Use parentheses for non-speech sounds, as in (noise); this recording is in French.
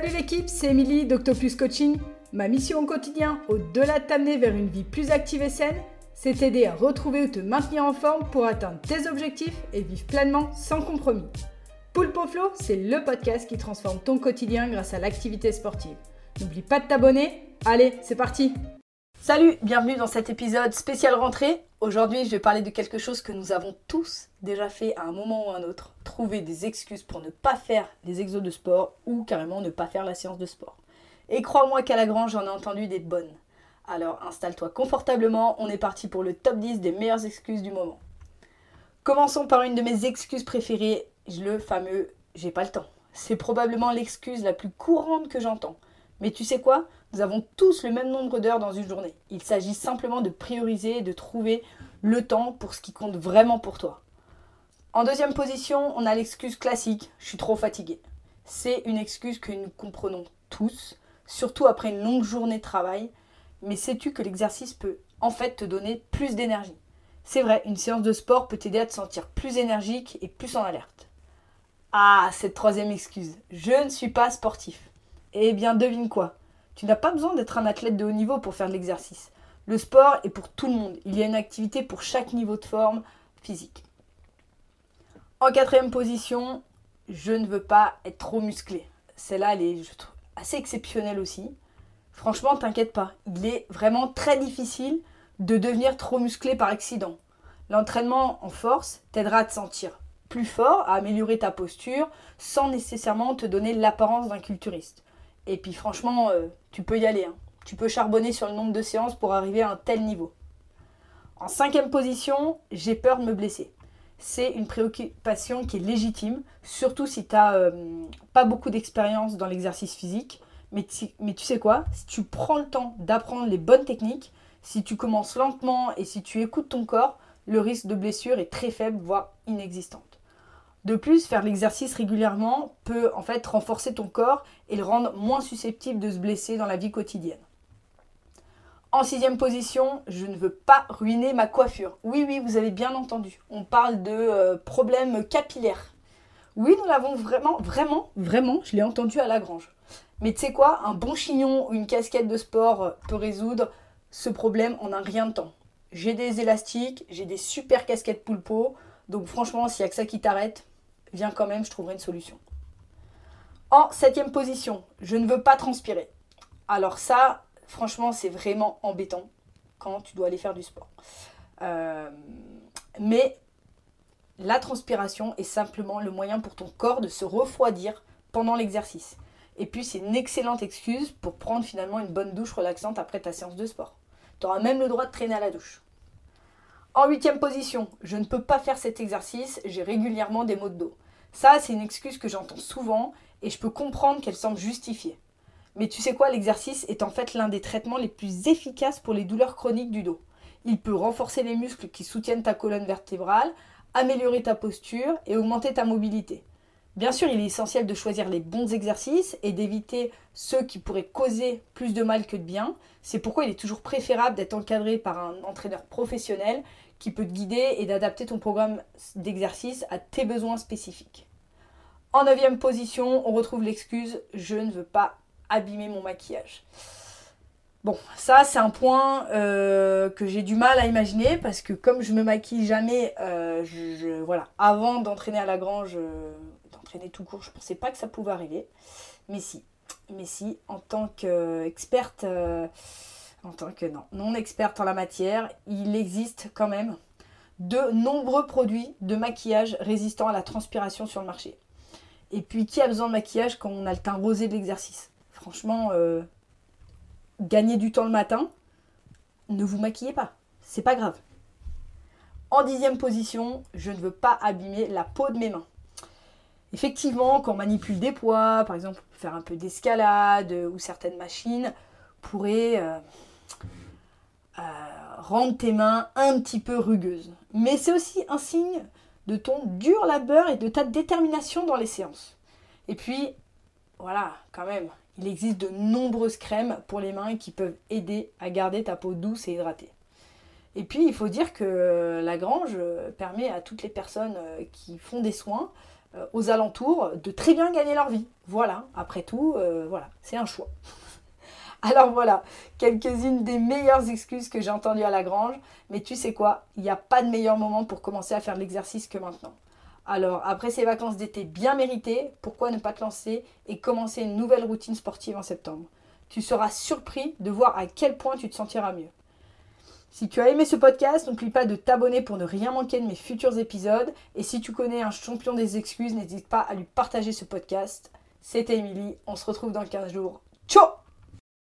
Salut l'équipe, c'est Émilie d'Octopus Coaching. Ma mission au quotidien, au-delà de t'amener vers une vie plus active et saine, c'est t'aider à retrouver ou te maintenir en forme pour atteindre tes objectifs et vivre pleinement sans compromis. Poulpe Flow, c'est le podcast qui transforme ton quotidien grâce à l'activité sportive. N'oublie pas de t'abonner. Allez, c'est parti Salut, bienvenue dans cet épisode spécial rentrée. Aujourd'hui, je vais parler de quelque chose que nous avons tous déjà fait à un moment ou à un autre. Trouver des excuses pour ne pas faire les exos de sport ou carrément ne pas faire la séance de sport. Et crois-moi qu'à la grange, j'en ai entendu des bonnes. Alors installe-toi confortablement, on est parti pour le top 10 des meilleures excuses du moment. Commençons par une de mes excuses préférées, le fameux j'ai pas le temps. C'est probablement l'excuse la plus courante que j'entends. Mais tu sais quoi? Nous avons tous le même nombre d'heures dans une journée. Il s'agit simplement de prioriser et de trouver le temps pour ce qui compte vraiment pour toi. En deuxième position, on a l'excuse classique, je suis trop fatigué. C'est une excuse que nous comprenons tous, surtout après une longue journée de travail. Mais sais-tu que l'exercice peut en fait te donner plus d'énergie? C'est vrai, une séance de sport peut t'aider à te sentir plus énergique et plus en alerte. Ah, cette troisième excuse, je ne suis pas sportif. Eh bien, devine quoi? Tu n'as pas besoin d'être un athlète de haut niveau pour faire de l'exercice. Le sport est pour tout le monde. Il y a une activité pour chaque niveau de forme physique. En quatrième position, je ne veux pas être trop musclé. Celle-là, elle est assez exceptionnelle aussi. Franchement, t'inquiète pas. Il est vraiment très difficile de devenir trop musclé par accident. L'entraînement en force t'aidera à te sentir plus fort, à améliorer ta posture, sans nécessairement te donner l'apparence d'un culturiste. Et puis franchement, euh, tu peux y aller. Hein. Tu peux charbonner sur le nombre de séances pour arriver à un tel niveau. En cinquième position, j'ai peur de me blesser. C'est une préoccupation qui est légitime, surtout si tu n'as euh, pas beaucoup d'expérience dans l'exercice physique. Mais, tu sais quoi? Si tu prends le temps d'apprendre les bonnes techniques, si tu commences lentement et si tu écoutes ton corps, le risque de blessure est très faible, voire inexistant. De plus, faire l'exercice régulièrement peut en fait renforcer ton corps et le rendre moins susceptible de se blesser dans la vie quotidienne. En sixième position, je ne veux pas ruiner ma coiffure. Oui, oui, vous avez bien entendu. On parle de euh, problèmes capillaires. Oui, nous l'avons vraiment, vraiment, vraiment, je l'ai entendu à la grange. Mais tu sais quoi, un bon chignon ou une casquette de sport peut résoudre ce problème en un rien de temps. J'ai des élastiques, j'ai des super casquettes poulpeau, donc franchement, s'il n'y a que ça qui t'arrête, viens quand même, je trouverai une solution. En septième position, je ne veux pas transpirer. Alors ça, franchement, c'est vraiment embêtant quand tu dois aller faire du sport. Euh, mais la transpiration est simplement le moyen pour ton corps de se refroidir pendant l'exercice. Et puis c'est une excellente excuse pour prendre finalement une bonne douche relaxante après ta séance de sport. Tu auras même le droit de traîner à la douche. En huitième position, je ne peux pas faire cet exercice, j'ai régulièrement des maux de dos. Ça, c'est une excuse que j'entends souvent et je peux comprendre qu'elle semble justifiée. Mais tu sais quoi, l'exercice est en fait l'un des traitements les plus efficaces pour les douleurs chroniques du dos. Il peut renforcer les muscles qui soutiennent ta colonne vertébrale, améliorer ta posture et augmenter ta mobilité. Bien sûr, il est essentiel de choisir les bons exercices et d'éviter ceux qui pourraient causer plus de mal que de bien. C'est pourquoi il est toujours préférable d'être encadré par un entraîneur professionnel qui peut te guider et d'adapter ton programme d'exercice à tes besoins spécifiques. En neuvième position, on retrouve l'excuse je ne veux pas abîmer mon maquillage. Bon, ça c'est un point euh, que j'ai du mal à imaginer parce que comme je me maquille jamais, euh, je, voilà, avant d'entraîner à la grange, euh, d'entraîner tout court, je pensais pas que ça pouvait arriver, mais si, mais si, en tant qu'experte en tant que non, non experte en la matière, il existe quand même de nombreux produits de maquillage résistants à la transpiration sur le marché. Et puis, qui a besoin de maquillage quand on a le teint rosé de l'exercice? Franchement, euh, gagner du temps le matin, ne vous maquillez pas. C'est pas grave. En dixième position, je ne veux pas abîmer la peau de mes mains. Effectivement, quand on manipule des poids, par exemple faire un peu d'escalade ou certaines machines, pourraient euh, euh, rendre tes mains un petit peu rugueuses. Mais c'est aussi un signe de ton dur labeur et de ta détermination dans les séances. Et puis, voilà, quand même, il existe de nombreuses crèmes pour les mains qui peuvent aider à garder ta peau douce et hydratée. Et puis, il faut dire que la grange permet à toutes les personnes euh, qui font des soins euh, aux alentours de très bien gagner leur vie. Voilà, après tout, euh, voilà, c'est un choix. (laughs) Alors voilà, quelques-unes des meilleures excuses que j'ai entendues à la grange. Mais tu sais quoi, il n'y a pas de meilleur moment pour commencer à faire l'exercice que maintenant. Alors, après ces vacances d'été bien méritées, pourquoi ne pas te lancer et commencer une nouvelle routine sportive en septembre? Tu seras surpris de voir à quel point tu te sentiras mieux. Si tu as aimé ce podcast, n'oublie pas de t'abonner pour ne rien manquer de mes futurs épisodes. Et si tu connais un champion des excuses, n'hésite pas à lui partager ce podcast. C'était Émilie, on se retrouve dans 15 jours. Ciao